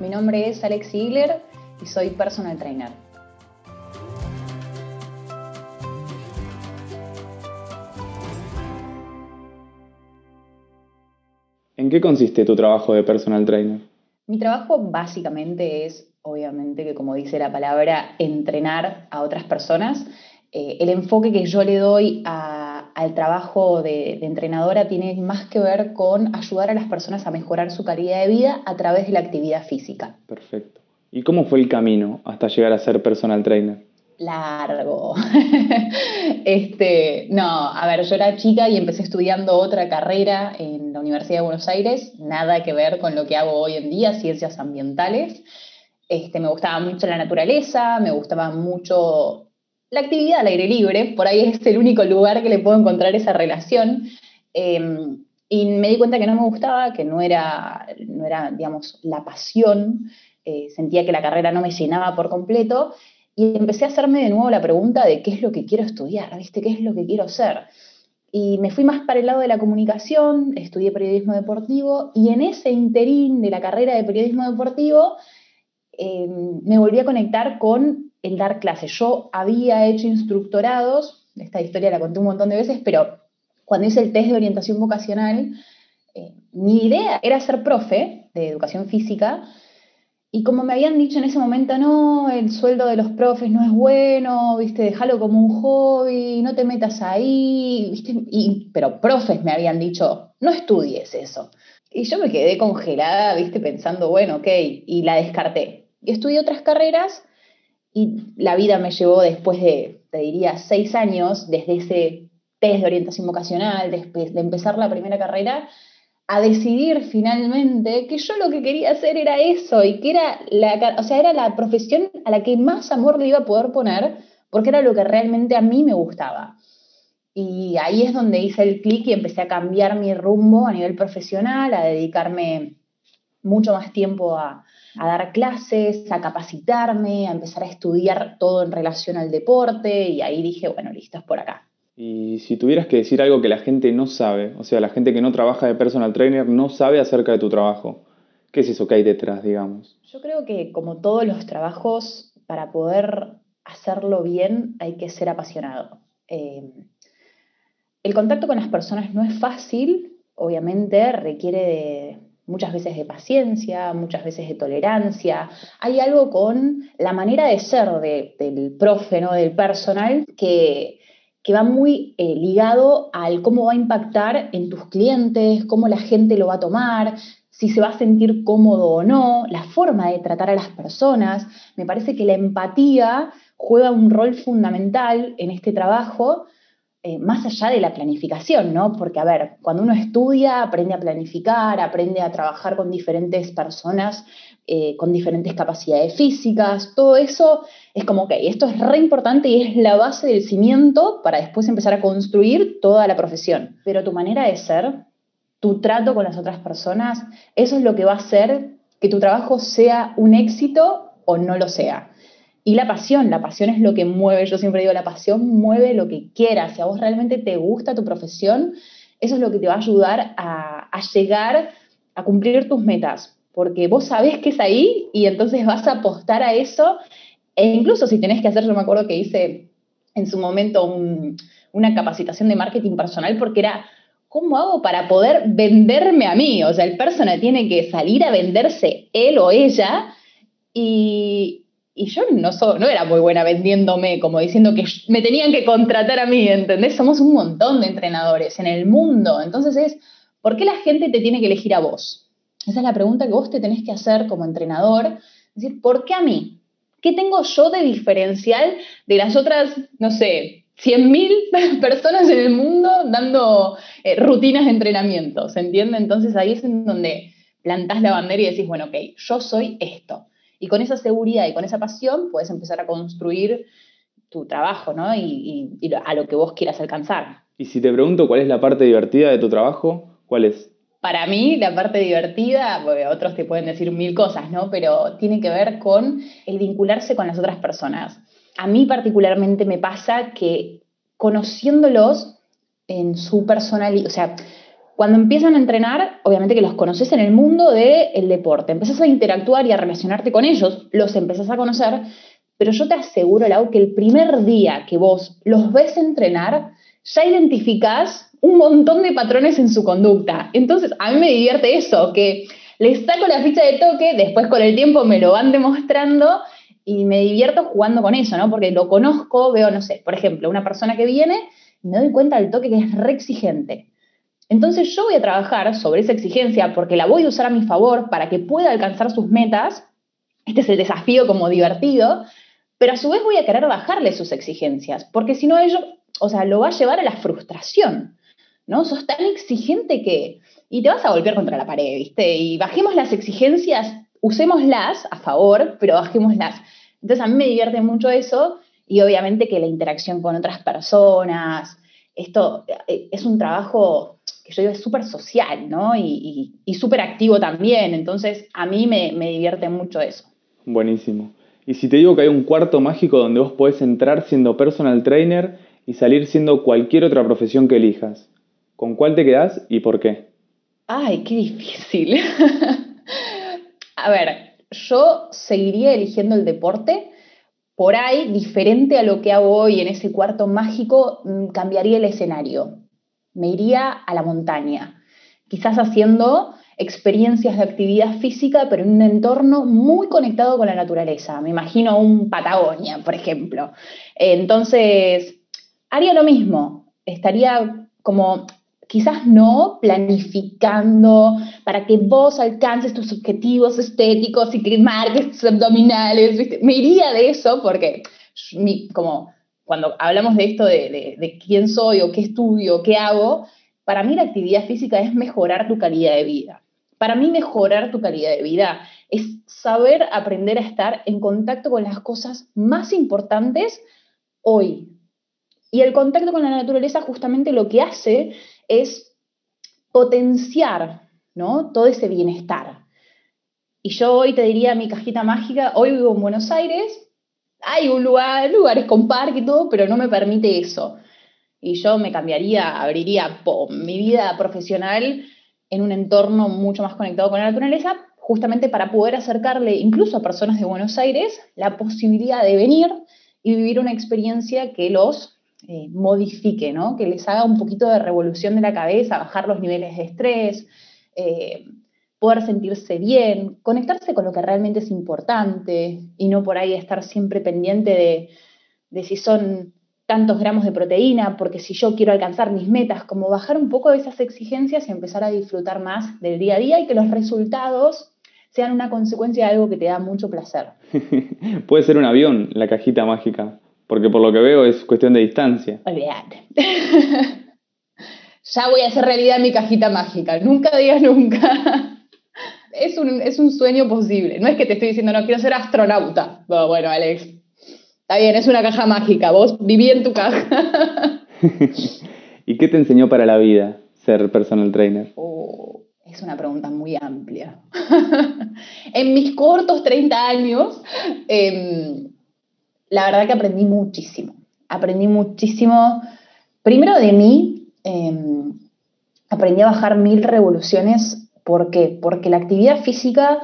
Mi nombre es Alex Ziegler y soy personal trainer. ¿En qué consiste tu trabajo de personal trainer? Mi trabajo básicamente es, obviamente, que como dice la palabra, entrenar a otras personas. Eh, el enfoque que yo le doy al trabajo de, de, entrenadora tiene más que ver con ayudar a las personas a mejorar su calidad de vida a través de la actividad física. Perfecto. ¿Y cómo fue el camino hasta llegar a ser personal trainer? largo. este, no, a ver, yo era chica y empecé estudiando otra carrera en la Universidad de Buenos Aires, nada que ver con lo que hago hoy en día, ciencias ambientales. Este, me gustaba mucho la naturaleza, me gustaba mucho la actividad al aire libre, por ahí es el único lugar que le puedo encontrar esa relación. Em, y me di cuenta que no me gustaba, que no era, no era digamos, la pasión, eh, sentía que la carrera no me llenaba por completo y empecé a hacerme de nuevo la pregunta de qué es lo que quiero estudiar, ¿viste? ¿Qué es lo que quiero ser? Y me fui más para el lado de la comunicación, estudié periodismo deportivo y en ese interín de la carrera de periodismo deportivo em, me volví a conectar con el dar clases. Yo había hecho instructorados, esta historia la conté un montón de veces, pero cuando hice el test de orientación vocacional, eh, mi idea era ser profe de educación física, y como me habían dicho en ese momento, no, el sueldo de los profes no es bueno, viste, déjalo como un hobby, no te metas ahí, viste, pero profes me habían dicho, no estudies eso. Y yo me quedé congelada, viste, pensando, bueno, ok, y la descarté. Y estudié otras carreras y la vida me llevó después de, te diría, seis años, desde ese test de orientación vocacional, después de empezar la primera carrera, a decidir finalmente que yo lo que quería hacer era eso y que era la, o sea, era la profesión a la que más amor le iba a poder poner porque era lo que realmente a mí me gustaba. Y ahí es donde hice el clic y empecé a cambiar mi rumbo a nivel profesional, a dedicarme mucho más tiempo a, a dar clases, a capacitarme, a empezar a estudiar todo en relación al deporte y ahí dije, bueno, listo, es por acá. Y si tuvieras que decir algo que la gente no sabe, o sea, la gente que no trabaja de personal trainer no sabe acerca de tu trabajo, ¿qué es eso que hay detrás, digamos? Yo creo que como todos los trabajos, para poder hacerlo bien hay que ser apasionado. Eh, el contacto con las personas no es fácil, obviamente requiere de, muchas veces de paciencia, muchas veces de tolerancia. Hay algo con la manera de ser del profe, ¿no? del personal, que que va muy eh, ligado al cómo va a impactar en tus clientes, cómo la gente lo va a tomar, si se va a sentir cómodo o no, la forma de tratar a las personas. Me parece que la empatía juega un rol fundamental en este trabajo, eh, más allá de la planificación, ¿no? Porque, a ver, cuando uno estudia, aprende a planificar, aprende a trabajar con diferentes personas eh, con diferentes capacidades físicas, todo eso es como, ok, esto es re importante y es la base del cimiento para después empezar a construir toda la profesión. Pero tu manera de ser, tu trato con las otras personas, eso es lo que va a hacer que tu trabajo sea un éxito o no lo sea. Y la pasión, la pasión es lo que mueve, yo siempre digo, la pasión mueve lo que quieras. Si a vos realmente te gusta tu profesión, eso es lo que te va a ayudar a, a llegar a cumplir tus metas porque vos sabés que es ahí y entonces vas a apostar a eso. E incluso si tenés que hacer, yo me acuerdo que hice en su momento una capacitación de marketing personal porque era, ¿cómo hago para poder venderme a mí? O sea, el personal tiene que salir a venderse él o ella y, yo no, no era muy buena vendiéndome, como diciendo que me tenían que contratar a mí, ¿entendés? Somos un montón de entrenadores en el mundo. Entonces es, ¿por qué la gente te tiene que elegir a vos? Esa es la pregunta que vos te tenés que hacer como entrenador. Es decir, ¿por qué a mí? ¿Qué tengo yo de diferencial de las otras, no sé, 100.000 personas en el mundo dando eh, rutinas de entrenamiento? ¿Se entiende? Entonces ahí es en donde plantás la bandera y decís, bueno, ok, yo soy esto. Y con esa seguridad y con esa pasión puedes empezar a construir tu trabajo, ¿no? Y, y a lo que vos quieras alcanzar. Y si te pregunto cuál es la parte divertida de tu trabajo, ¿cuál es? para mí la parte divertida, porque otros te pueden decir mil cosas, ¿no? Pero tiene que ver con el vincularse con las otras personas. A mí particularmente me pasa que conociéndolos en su personalidad, o sea, Cuando empiezan a entrenar, obviamente que los conoces en el mundo del deporte, empezás a interactuar y a relacionarte con ellos, los empezás a conocer, pero yo te aseguro, Lau, que el primer día que vos los ves entrenar, ya identificás un montón de patrones en su conducta. Entonces, a mí me divierte eso, que les saco la ficha de toque, después con el tiempo me lo van demostrando y me divierto jugando con eso, ¿no? Porque lo conozco, veo, no sé, por ejemplo, una persona que viene y me doy cuenta del toque que es re exigente. Entonces yo voy a trabajar sobre esa exigencia porque la voy a usar a mi favor para que pueda alcanzar sus metas. Este es el desafío como divertido, pero a su vez voy a querer bajarle sus exigencias, porque si no ello, o sea, lo va a llevar a la frustración, ¿no? Sos tan exigente que, y te vas a golpear contra la pared, ¿viste? Y bajemos las exigencias, usémoslas a favor, pero bajémoslas. Entonces a mí me divierte mucho eso y obviamente que la interacción con otras personas, esto eh, es un trabajo que yo digo es súper social, ¿no? Y, súper activo también. Entonces, a mí me, me, divierte mucho eso. Buenísimo. Y si te digo que hay un cuarto mágico donde vos podés entrar siendo personal trainer y salir siendo cualquier otra profesión que elijas, ¿con cuál te quedás y por qué? Ay, qué difícil. a ver, yo seguiría eligiendo el deporte. Por ahí, diferente a lo que hago hoy en ese cuarto mágico, mm, cambiaría el escenario me iría a la montaña, quizás haciendo experiencias de actividad física, pero en un entorno muy conectado con la naturaleza. Me imagino un Patagonia, por ejemplo. Entonces, haría lo mismo. Estaría como, quizás no planificando para que vos alcances tus objetivos estéticos y que marques tus abdominales. Me iría de eso porque como cuando hablamos de esto de, quién soy o qué estudio, qué hago, para mí la actividad física es mejorar tu calidad de vida. Para mí mejorar tu calidad de vida es saber aprender a estar en contacto con las cosas más importantes hoy. Y el contacto con la naturaleza justamente lo que hace es potenciar ¿no? todo ese bienestar. Y yo hoy te diría mi cajita mágica, hoy vivo en Buenos Aires, hay un lugar, lugares con parque y todo, pero no me permite eso. Y yo me cambiaría, abriría mi vida profesional en un entorno mucho más conectado con la naturaleza, justamente para poder acercarle incluso a personas de Buenos Aires la posibilidad de venir y vivir una experiencia que los eh, modifique, ¿no? que les haga un poquito de revolución de la cabeza, bajar los niveles de estrés, eh, poder sentirse bien, conectarse con lo que realmente es importante y no por ahí estar siempre pendiente de, si son tantos gramos de proteína, porque si yo quiero alcanzar mis metas, como bajar un poco de esas exigencias y empezar a disfrutar más del día a día y que los resultados sean una consecuencia de algo que te da mucho placer. Puede ser un avión, la cajita mágica, porque por lo que veo es cuestión de distancia. Olvídate. ya voy a hacer realidad mi cajita mágica, nunca digas nunca es un, es un sueño posible. No es que te estoy diciendo, no quiero ser astronauta. bueno, Alex, está bien, es una caja mágica. Vos viví en tu caja. ¿Y qué te enseñó para la vida ser personal trainer? Oh, es una pregunta muy amplia. en mis cortos 30 años, em, la verdad que aprendí muchísimo. Aprendí muchísimo, primero de mí, em, aprendí a bajar mil revoluciones ¿Por qué? Porque la actividad física,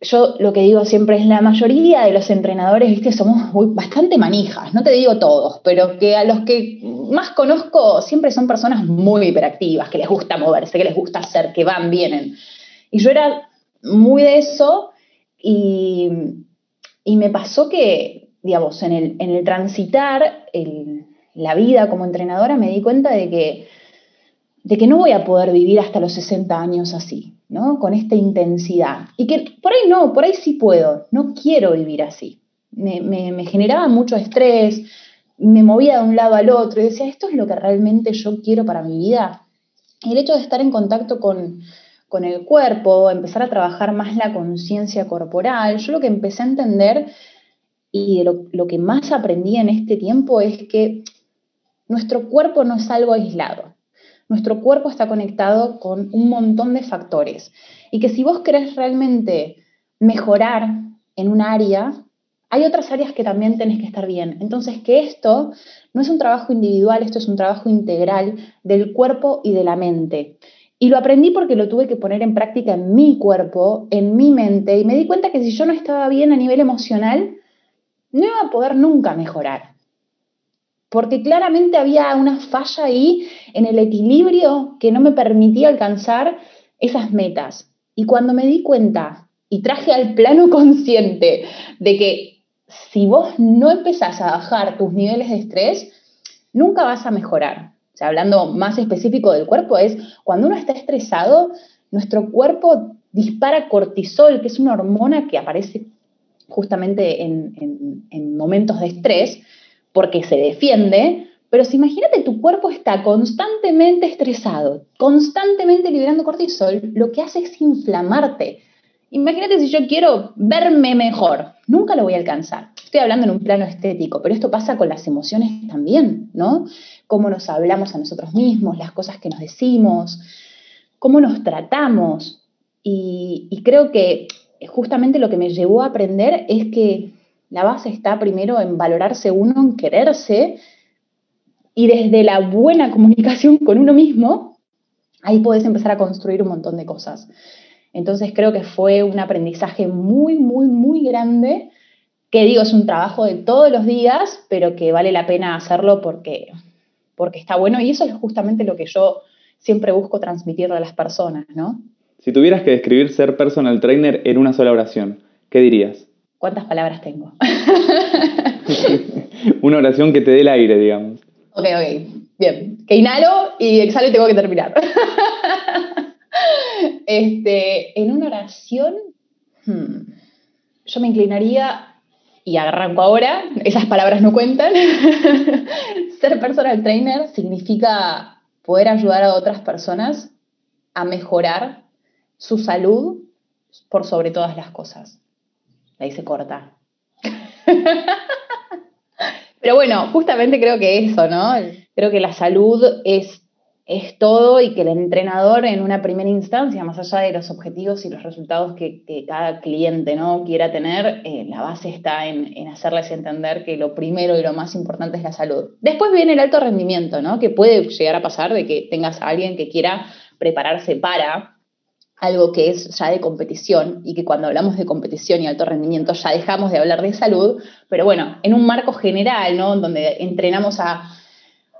yo lo que digo siempre es la mayoría de los entrenadores, viste, somos bastante manijas, no te digo todos, pero que a los que más conozco siempre son personas muy hiperactivas, que les gusta moverse, que les gusta hacer, que van, vienen. Y yo era muy de eso y, me pasó que, digamos, en el, en el transitar la vida como entrenadora me di cuenta de que de que no voy a poder vivir hasta los 60 años así, ¿no? Con esta intensidad. Y que por ahí no, por ahí sí puedo, no quiero vivir así. Me, generaba mucho estrés, me movía de un lado al otro y decía, esto es lo que realmente yo quiero para mi vida. Y el hecho de estar en contacto con, el cuerpo, empezar a trabajar más la conciencia corporal, yo lo que empecé a entender y lo, lo que más aprendí en este tiempo es que nuestro cuerpo no es algo aislado nuestro cuerpo está conectado con un montón de factores y que si vos querés realmente mejorar en un área, hay otras áreas que también tenés que estar bien. Entonces, que esto no es un trabajo individual, esto es un trabajo integral del cuerpo y de la mente. Y lo aprendí porque lo tuve que poner en práctica en mi cuerpo, en mi mente, y me di cuenta que si yo no estaba bien a nivel emocional, no iba a poder nunca mejorar. Porque claramente había una falla ahí en el equilibrio que no me permitía alcanzar esas metas. Y cuando me di cuenta y traje al plano consciente de que si vos no empezás a bajar tus niveles de estrés, nunca vas a mejorar. O sea, hablando más específico del cuerpo, es cuando uno está estresado, nuestro cuerpo dispara cortisol, que es una hormona que aparece justamente en, en momentos de estrés, porque se defiende, pero si imagínate tu cuerpo está constantemente estresado, constantemente liberando cortisol, lo que hace es inflamarte. Imagínate si yo quiero verme mejor, nunca lo voy a alcanzar. Estoy hablando en un plano estético, pero esto pasa con las emociones también, ¿no? Cómo nos hablamos a nosotros mismos, las cosas que nos decimos, cómo nos tratamos. Y, y creo que justamente lo que me llevó a aprender es que la base está primero en valorarse uno, en quererse, y desde la buena comunicación con uno mismo, ahí puedes empezar a construir un montón de cosas. Entonces creo que fue un aprendizaje muy, muy, muy grande, que digo, es un trabajo de todos los días, pero que vale la pena hacerlo porque, porque está bueno y eso es justamente lo que yo siempre busco transmitirle a las personas, ¿no? Si tuvieras que describir ser personal trainer en una sola oración, ¿qué dirías? ¿Cuántas palabras tengo? una oración que te dé el aire, digamos. Ok, ok, bien. Que inhalo y exhalo y tengo que terminar. Este, en una oración, hmm, yo me inclinaría, y arranco ahora, esas palabras no cuentan, ser personal trainer significa poder ayudar a otras personas a mejorar su salud por sobre todas las cosas. Ahí se corta. Pero bueno, justamente creo que eso, ¿no? Creo que la salud es es todo y que el entrenador en una primera instancia, más allá de los objetivos y los resultados que, cada cliente ¿no? quiera tener, eh, la base está en, hacerles entender que lo primero y lo más importante es la salud. Después viene el alto rendimiento, ¿no? que puede llegar a pasar de que tengas a alguien que quiera prepararse para algo que es ya de competición y que cuando hablamos de competición y alto rendimiento ya dejamos de hablar de salud, pero bueno, en un marco general, ¿no? Donde entrenamos a,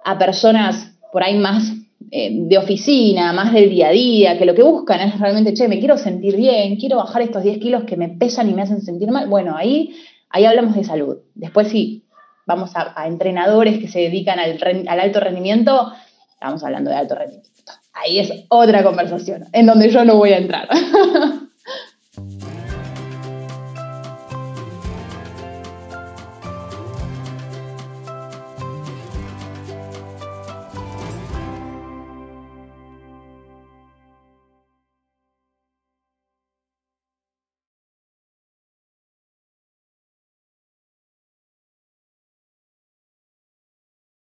a personas por ahí más eh, de oficina, más del día a día, que lo que buscan es realmente, che, me quiero sentir bien, quiero bajar estos 10 kilos que me pesan y me hacen sentir mal, bueno, ahí, ahí hablamos de salud. Después sí, vamos a, entrenadores que se dedican al, al alto rendimiento, estamos hablando de alto rendimiento. Ahí es otra conversación, en donde yo no voy a entrar.